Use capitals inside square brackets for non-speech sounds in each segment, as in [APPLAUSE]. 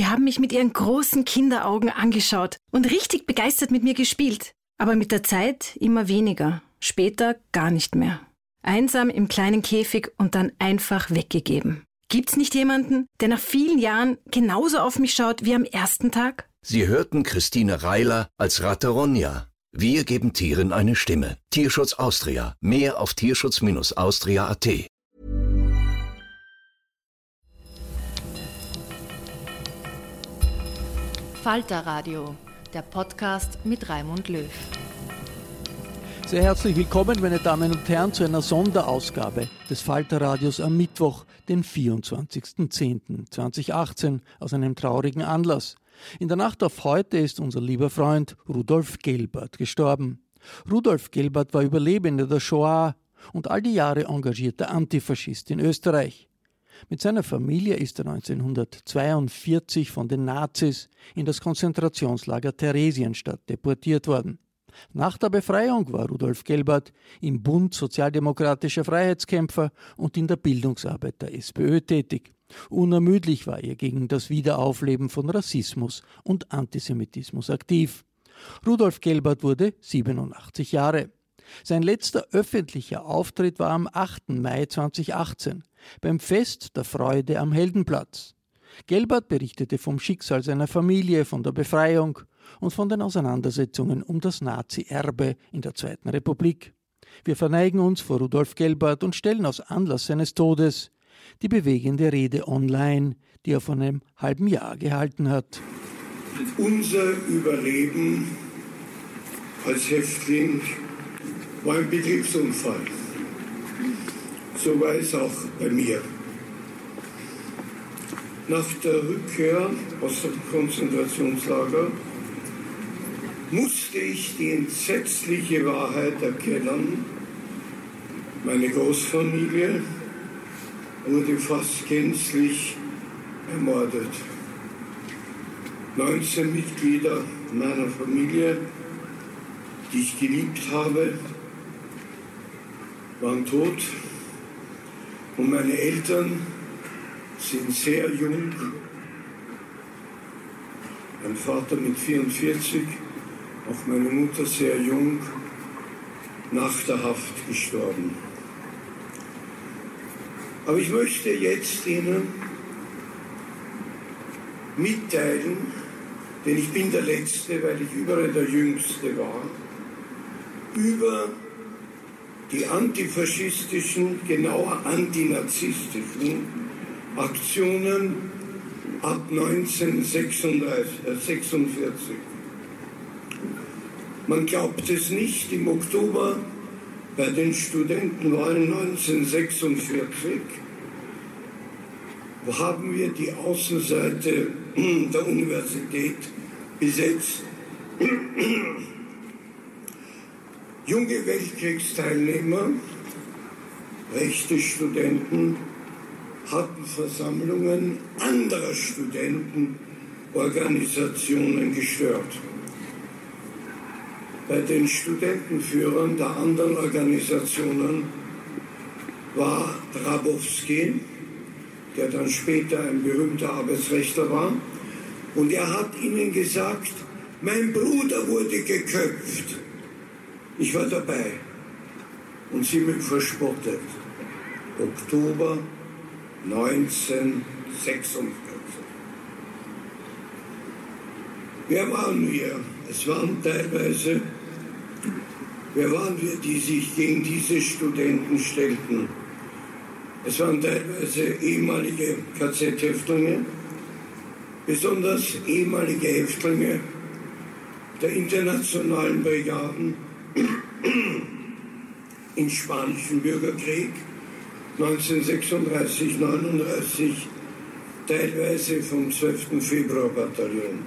Sie haben mich mit Ihren großen Kinderaugen angeschaut und richtig begeistert mit mir gespielt. Aber mit der Zeit immer weniger, später gar nicht mehr. Einsam im kleinen Käfig und dann einfach weggegeben. Gibt's nicht jemanden, der nach vielen Jahren genauso auf mich schaut wie am ersten Tag? Sie hörten Christine Reiler als Rateronia. Wir geben Tieren eine Stimme. Tierschutz Austria. Mehr auf tierschutz-austria.at. Falter Radio, der Podcast mit Raimund Löw. Sehr herzlich willkommen, meine Damen und Herren, zu einer Sonderausgabe des Falter Radios am Mittwoch, den 24.10.2018, aus einem traurigen Anlass. In der Nacht auf heute ist unser lieber Freund Rudolf Gelbert gestorben. Rudolf Gelbert war Überlebender der Shoah und all die Jahre engagierter Antifaschist in Österreich. Mit seiner Familie ist er 1942 von den Nazis in das Konzentrationslager Theresienstadt deportiert worden. Nach der Befreiung war Rudolf Gelbert im Bund sozialdemokratischer Freiheitskämpfer und in der Bildungsarbeit der SPÖ tätig. Unermüdlich war er gegen das Wiederaufleben von Rassismus und Antisemitismus aktiv. Rudolf Gelbert wurde 87 Jahre. Sein letzter öffentlicher Auftritt war am 8. Mai 2018 beim Fest der Freude am Heldenplatz. Gelbert berichtete vom Schicksal seiner Familie, von der Befreiung und von den Auseinandersetzungen um das Nazi-Erbe in der Zweiten Republik. Wir verneigen uns vor Rudolf Gelbert und stellen aus Anlass seines Todes die bewegende Rede online, die er vor einem halben Jahr gehalten hat. Unser Überleben als Häftling war ein Betriebsunfall. So war es auch bei mir. Nach der Rückkehr aus dem Konzentrationslager musste ich die entsetzliche Wahrheit erkennen. Meine Großfamilie wurde fast gänzlich ermordet. 19 Mitglieder meiner Familie, die ich geliebt habe, waren tot. Und meine Eltern sind sehr jung. Mein Vater mit 44 auch meine Mutter sehr jung nach der Haft gestorben. Aber ich möchte jetzt Ihnen mitteilen, denn ich bin der Letzte, weil ich überall der Jüngste war, über die antifaschistischen, genauer antinazistischen Aktionen ab 1946. Man glaubt es nicht, im Oktober bei den Studentenwahlen 1946 haben wir die Außenseite der Universität besetzt. Junge Weltkriegsteilnehmer, rechte Studenten, hatten Versammlungen anderer Studentenorganisationen gestört bei den Studentenführern der anderen Organisationen war Drabowski, der dann später ein berühmter Arbeitsrechter war. Und er hat ihnen gesagt, mein Bruder wurde geköpft. Ich war dabei. und sie mich verspottet. Oktober 1946. Wer waren wir? Es waren teilweise, wer waren wir, die sich gegen diese Studenten stellten? Es waren teilweise ehemalige KZ-Häftlinge, besonders ehemalige Häftlinge der internationalen Brigaden im Spanischen Bürgerkrieg 1936, 39, teilweise vom 12. Februarbataillon.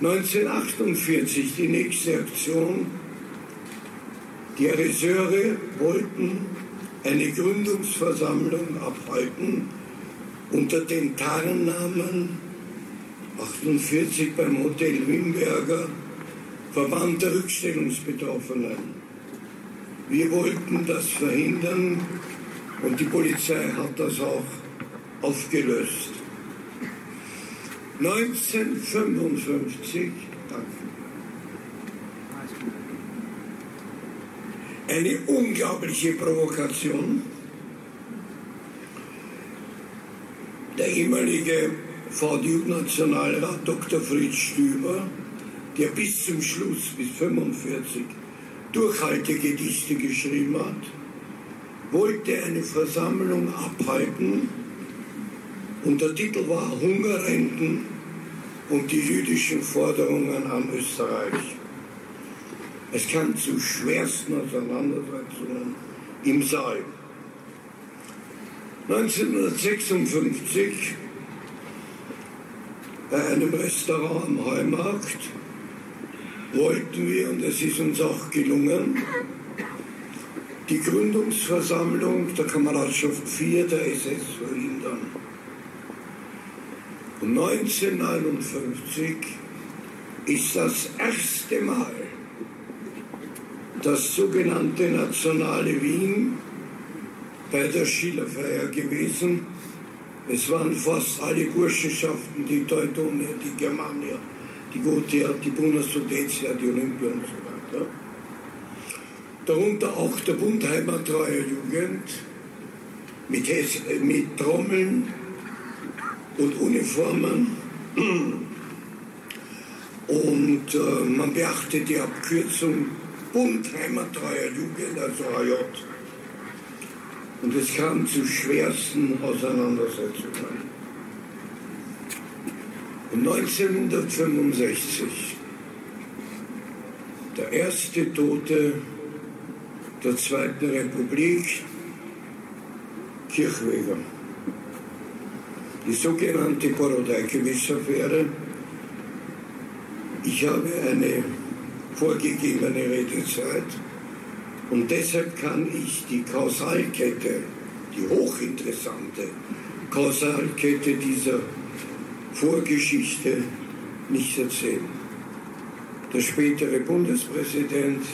1948 die nächste Aktion. Die Regisseure wollten eine Gründungsversammlung abhalten unter dem Tarnnamen 48 beim Hotel Wimberger Verband der Rückstellungsbetroffenen. Wir wollten das verhindern und die Polizei hat das auch aufgelöst. 1955, eine unglaubliche Provokation. Der ehemalige VDU-Nationalrat Dr. Fritz Stüber, der bis zum Schluss, bis 1945, Durchhaltegedichte geschrieben hat, wollte eine Versammlung abhalten und der Titel war Hungerrenten und die jüdischen Forderungen an Österreich. Es kam zu schwersten Auseinandersetzungen im Saal. 1956 bei einem Restaurant am Heumarkt wollten wir, und es ist uns auch gelungen, die Gründungsversammlung der Kameradschaft 4 der SS verhindern. Und 1959 ist das erste Mal das sogenannte nationale Wien bei der Schillerfeier gewesen. Es waren fast alle Burschenschaften, die Teutonia, die Germania, die die Bundessudetia, die Olympia und so weiter. Darunter auch der Bund Heimattreuer Jugend mit, Hes mit Trommeln und Uniformen. Und äh, man beachtet die Abkürzung Bund Heimattreuer Jugend, also AJ. Und es kam zu schwersten Auseinandersetzungen. 1965 der erste Tote der Zweiten Republik, Kirchweger. Die sogenannte Borodajkewitsch-Affäre. Ich habe eine vorgegebene Redezeit und deshalb kann ich die Kausalkette, die hochinteressante Kausalkette dieser Vorgeschichte nicht erzählen. Der spätere Bundespräsident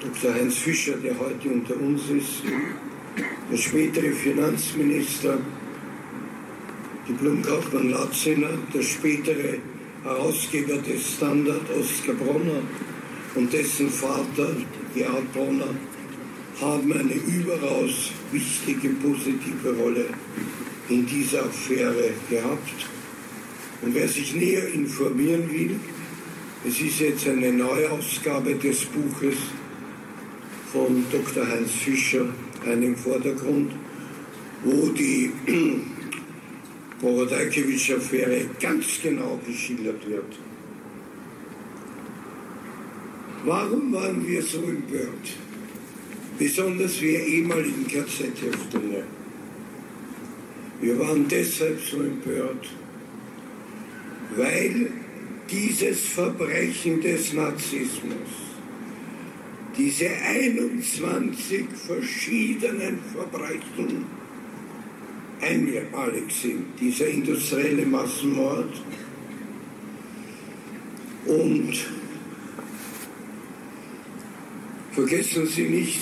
Dr. Heinz Fischer, der heute unter uns ist, der spätere Finanzminister, die Blumkaufmann Latziner, der spätere Herausgeber des Standard Oskar Bronner und dessen Vater, Gerhard Bronner, haben eine überaus wichtige, positive Rolle in dieser Affäre gehabt. Und wer sich näher informieren will, es ist jetzt eine Neuausgabe des Buches von Dr. Heinz Fischer, einem Vordergrund, wo die [CLEARS THROAT] Borodajkewitsch-Affäre ganz genau geschildert wird. Warum waren wir so empört? Besonders wir ehemaligen KZ-Häftlinge. Wir waren deshalb so empört, weil dieses Verbrechen des Narzissmus, diese 21 verschiedenen Verbrechen einmalig sind, dieser industrielle Massenmord und vergessen Sie nicht,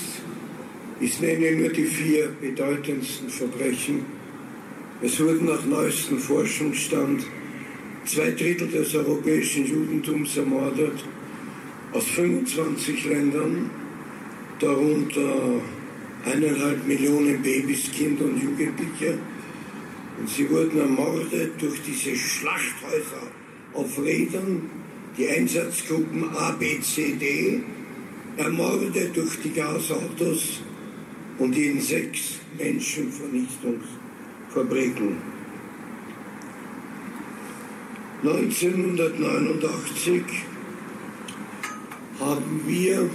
ich nenne nur die vier bedeutendsten Verbrechen, es wurden nach neuestem Forschungsstand zwei Drittel des europäischen Judentums ermordet. aus 25 Ländern, darunter eineinhalb Millionen Babys, Kinder und Jugendliche. Und sie wurden ermordet durch diese Schlachthäuser auf Rädern, die Einsatzgruppen A, B, C, D, ermordet durch die Gasautos und in sechs Menschenvernichtungsfabriken. 1989 haben wir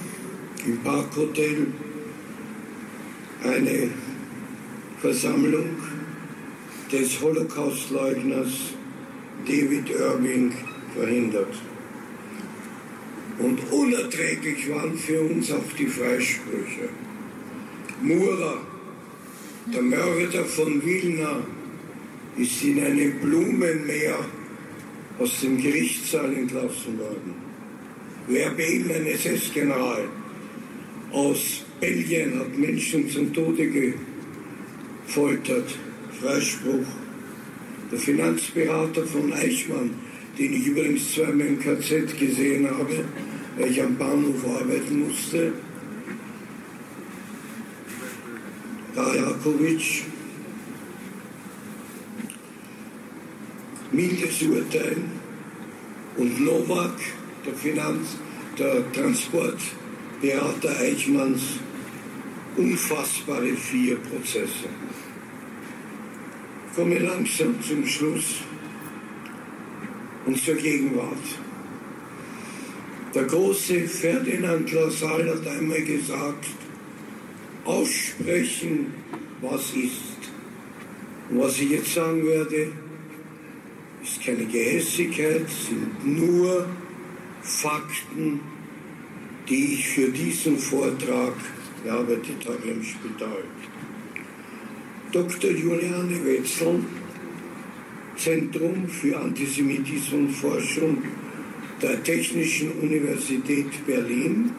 im Parkhotel eine Versammlung des Holocaustleugners David Irving verhindert. Und unerträglich waren für uns auch die Freisprüche. Mura, der Mörder von Wilna, ist in einem Blumenmeer aus dem Gerichtssaal entlassen worden. Verbel, ein SS-General aus Belgien, hat Menschen zum Tode gefoltert. Freispruch. Der Finanzberater von Eichmann, den ich übrigens zweimal im KZ gesehen habe, weil ich am Bahnhof arbeiten musste, Rajakovic, mildes Urteil und Novak, der Finanz, der Transportberater Eichmanns, unfassbare vier Prozesse. Ich komme langsam zum Schluss und zur Gegenwart. Der große Ferdinand Lassalle hat einmal gesagt, aussprechen, was ist. Und was ich jetzt sagen werde, ist keine Gehässigkeit, sind nur Fakten, die ich für diesen Vortrag, ich arbeitet habe im Spital. Dr. Juliane Wetzel, Zentrum für Antisemitismusforschung der Technischen Universität Berlin,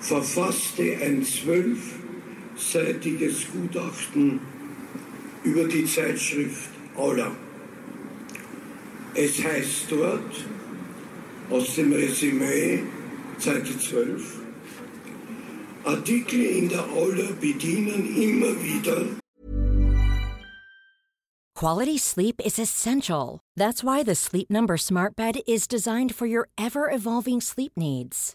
verfasste ein zwölfseitiges Gutachten über die Zeitschrift Aula. Es heißt dort aus dem Resümee, Seite 12, Artikel in der Aula bedienen immer wieder Quality sleep is essential. That's why the Sleep Number Smart Bed is designed for your ever evolving sleep needs.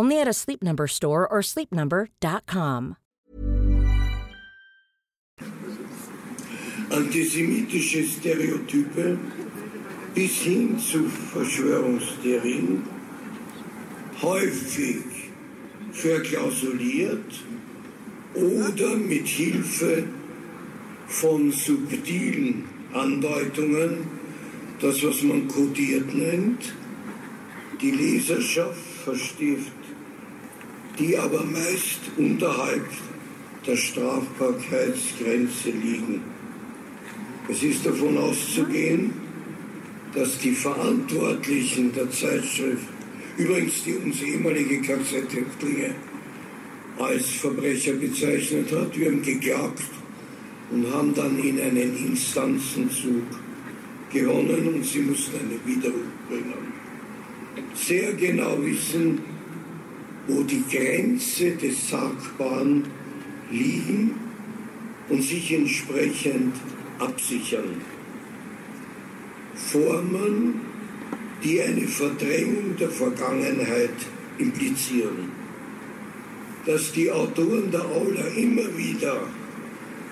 Only at a Sleep Number store or sleepnumber.com. Antisemitische Stereotype bis hin zu Verschwörungstheorien häufig verklausuliert oder mit Hilfe von subtilen Andeutungen, das was man kodiert nennt, die Leserschaft verstift, die aber meist unterhalb der Strafbarkeitsgrenze liegen. Es ist davon auszugehen, dass die Verantwortlichen der Zeitschrift, übrigens die uns ehemalige KZ-Häftlinge als Verbrecher bezeichnet hat, wir haben geklagt und haben dann in einen Instanzenzug gewonnen und sie mussten eine Widerruf bringen. Sehr genau wissen, wo die Grenze des Sagbaren liegen und sich entsprechend absichern. Formen, die eine Verdrängung der Vergangenheit implizieren. Dass die Autoren der Aula immer wieder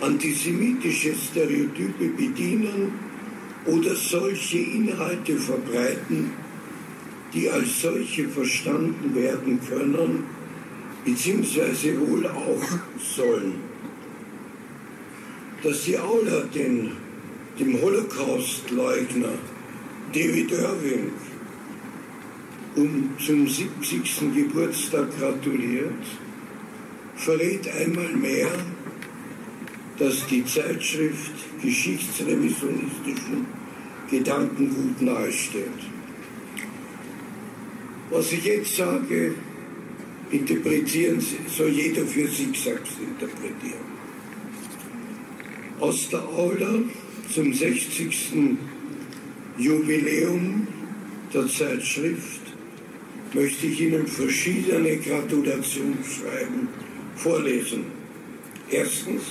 antisemitische Stereotype bedienen oder solche Inhalte verbreiten, die als solche verstanden werden können, beziehungsweise wohl auch sollen. Dass die Aula den dem Holocaust-Leugner David Irving und zum 70. Geburtstag gratuliert, verrät einmal mehr, dass die Zeitschrift geschichtsrevisionistischen Gedankengut nahesteht. Was ich jetzt sage, interpretieren soll jeder für sich selbst interpretieren. Aus der Aula zum 60. Jubiläum der Zeitschrift möchte ich Ihnen verschiedene Gratulationsschreiben vorlesen. Erstens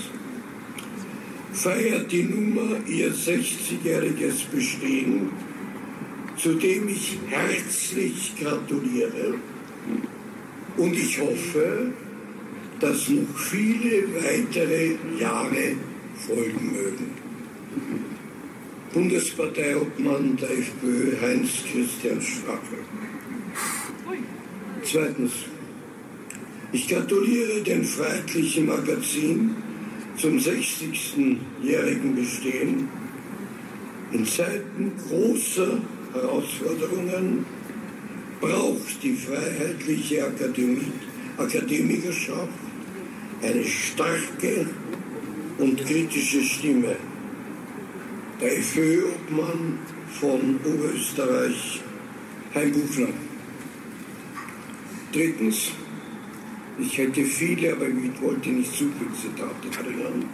feiert die Nummer ihr 60-jähriges Bestehen zu dem ich herzlich gratuliere und ich hoffe, dass noch viele weitere Jahre folgen mögen. Bundesparteiobmann der FPÖ Heinz-Christian Strache. Zweitens. Ich gratuliere dem Freiheitlichen Magazin zum 60-jährigen Bestehen in Zeiten großer Herausforderungen braucht die freiheitliche Akademie, Akademikerschaft eine starke und kritische Stimme. Der FÖ-Obmann von Oberösterreich, Hein Buchner. Drittens, ich hätte viele, aber ich wollte nicht zu viele Zitate bringen.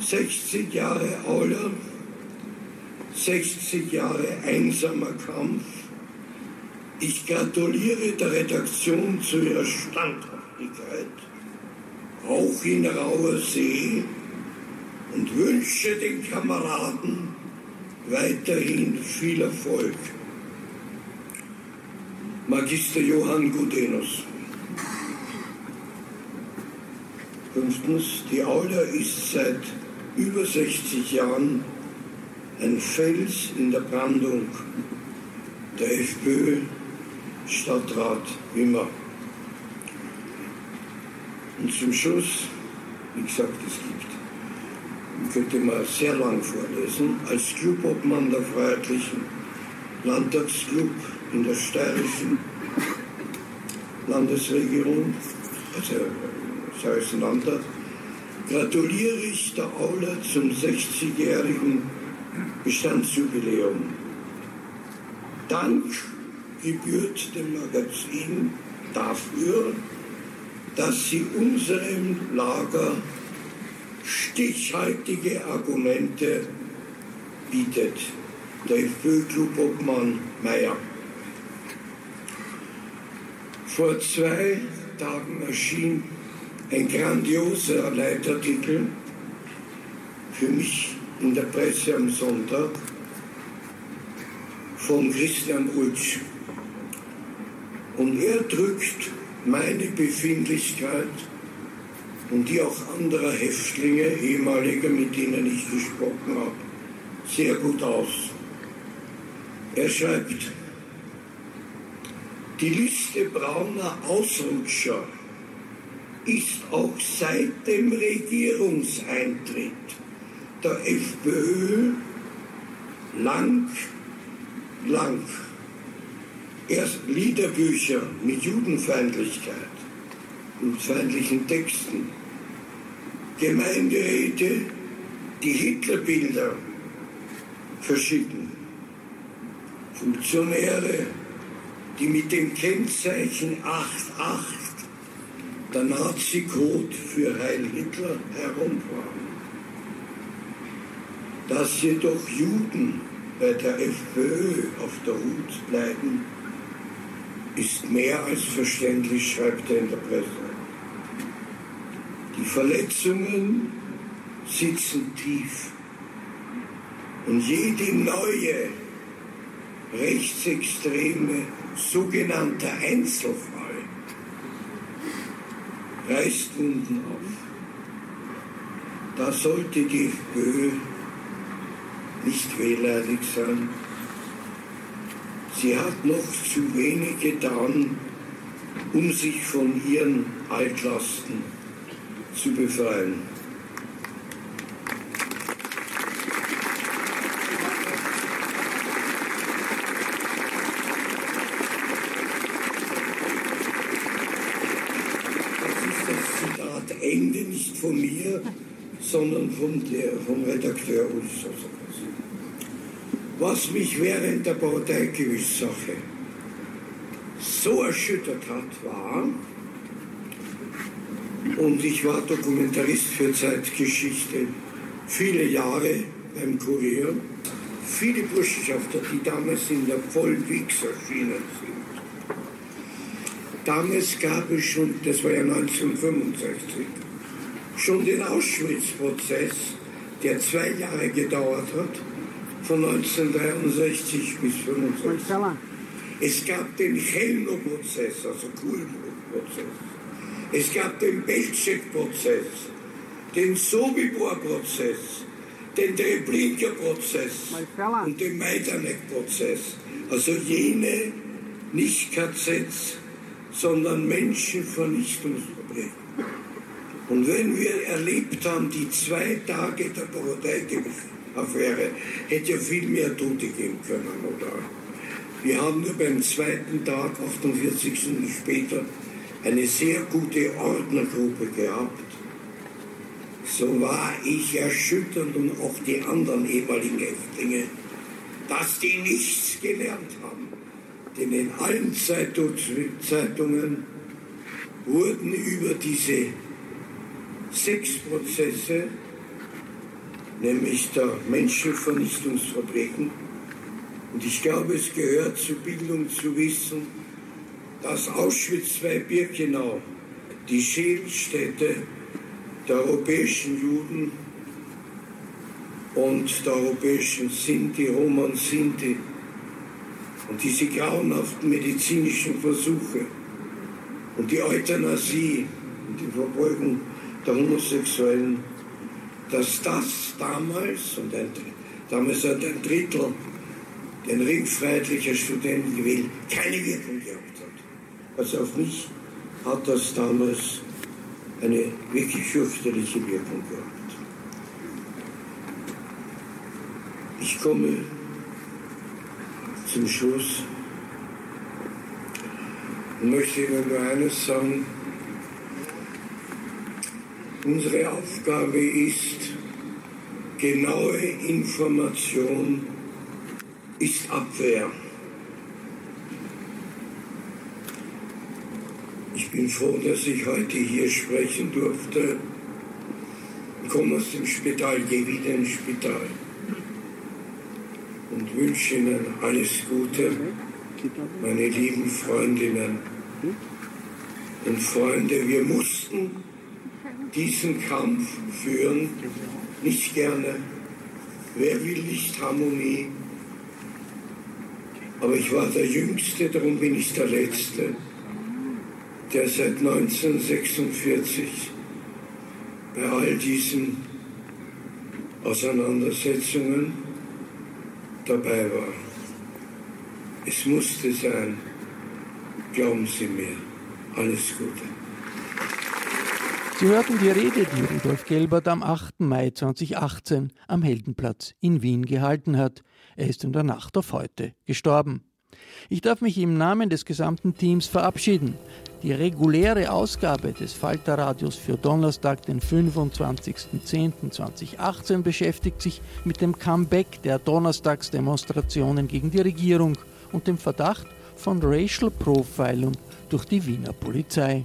60 Jahre Aula 60 Jahre einsamer Kampf. Ich gratuliere der Redaktion zu ihrer Standhaftigkeit, auch in rauer See, und wünsche den Kameraden weiterhin viel Erfolg. Magister Johann Gudenus. Fünftens, die Aula ist seit über 60 Jahren ein Fels in der Brandung der FPÖ Stadtrat Wimmer. Und zum Schluss, wie gesagt, es gibt, könnte man sehr lang vorlesen, als Clubobmann der Freiheitlichen Landtagsclub in der steirischen Landesregierung, also Steirischen Landtag, gratuliere ich der Aula zum 60-jährigen Bestandsjubiläum. Dank gebührt dem Magazin dafür, dass sie unserem Lager stichhaltige Argumente bietet. Der FPÖ-Clubobmann Meyer. Vor zwei Tagen erschien ein grandioser Leitartikel, für mich in der Presse am Sonntag von Christian Ulsch. Und er drückt meine Befindlichkeit und die auch anderer Häftlinge, ehemaliger, mit denen ich gesprochen habe, sehr gut aus. Er schreibt, die Liste brauner Ausrutscher ist auch seit dem Regierungseintritt der FPÖ lang, lang erst Liederbücher mit Judenfeindlichkeit und feindlichen Texten, Gemeinderäte, die Hitlerbilder verschicken, Funktionäre, die mit dem Kennzeichen 88 der Nazi-Code für Heil Hitler herumfahren. Dass jedoch Juden bei der FPÖ auf der Hut bleiben, ist mehr als verständlich, schreibt er in der Presse. Die Verletzungen sitzen tief. Und jede neue rechtsextreme sogenannte Einzelfall reißt Wunden auf. Da sollte die FPÖ nicht wehleidig sein. Sie hat noch zu wenig getan, um sich von ihren Altlasten zu befreien. Ende nicht von mir, sondern von der, vom Redakteur Ulf was mich während der Parteigewiss-Sache so erschüttert hat, war, und ich war Dokumentarist für Zeitgeschichte viele Jahre beim Kurier, viele Burschenschafter, die damals in der Vollwegs erschienen sind. Damals gab es schon, das war ja 1965, schon den Auschwitz-Prozess, der zwei Jahre gedauert hat, von 1963 bis 1965. Es gab den Chelno-Prozess, also Kulm-Prozess. Es gab den Belzec-Prozess, den Sobibor-Prozess, den Treblinka-Prozess und den Majdanek-Prozess. Also jene nicht KZs, sondern Menschenvernichtungsverbrechen. Und wenn wir erlebt haben, die zwei Tage der Parodei-Affäre, hätte ja viel mehr Tote geben können, oder? Wir haben nur beim zweiten Tag, 48 Stunden später, eine sehr gute Ordnergruppe gehabt. So war ich erschütternd und auch die anderen ehemaligen Häftlinge, dass die nichts gelernt haben. Denn in allen Zeitungen wurden über diese sechs Prozesse, nämlich der Menschenvernichtungsverbrechen, und ich glaube, es gehört zur Bildung zu wissen, dass Auschwitz II Birkenau die Schädelstätte der europäischen Juden und der europäischen Sinti, Roma und Sinti und diese grauenhaften medizinischen Versuche und die Euthanasie und die Verbeugung der Homosexuellen, dass das damals, und ein, damals hat ein Drittel den Ring freiheitlicher Studenten gewählt, keine Wirkung gehabt hat. Also auf mich hat das damals eine wirklich fürchterliche Wirkung gehabt. Ich komme zum Schluss und möchte Ihnen nur eines sagen. Unsere Aufgabe ist, genaue Information ist Abwehr. Ich bin froh, dass ich heute hier sprechen durfte. Ich komme aus dem Spital, gehe wieder ins Spital und wünsche Ihnen alles Gute, meine lieben Freundinnen und Freunde. Wir mussten diesen Kampf führen, nicht gerne. Wer will nicht Harmonie? Aber ich war der Jüngste, darum bin ich der Letzte, der seit 1946 bei all diesen Auseinandersetzungen dabei war. Es musste sein. Glauben Sie mir. Alles Gute. Sie hörten die Rede, die Rudolf Gelbert am 8. Mai 2018 am Heldenplatz in Wien gehalten hat. Er ist in der Nacht auf heute gestorben. Ich darf mich im Namen des gesamten Teams verabschieden. Die reguläre Ausgabe des Falterradios für Donnerstag, den 25.10.2018, beschäftigt sich mit dem Comeback der Donnerstagsdemonstrationen gegen die Regierung und dem Verdacht von Racial Profiling durch die Wiener Polizei.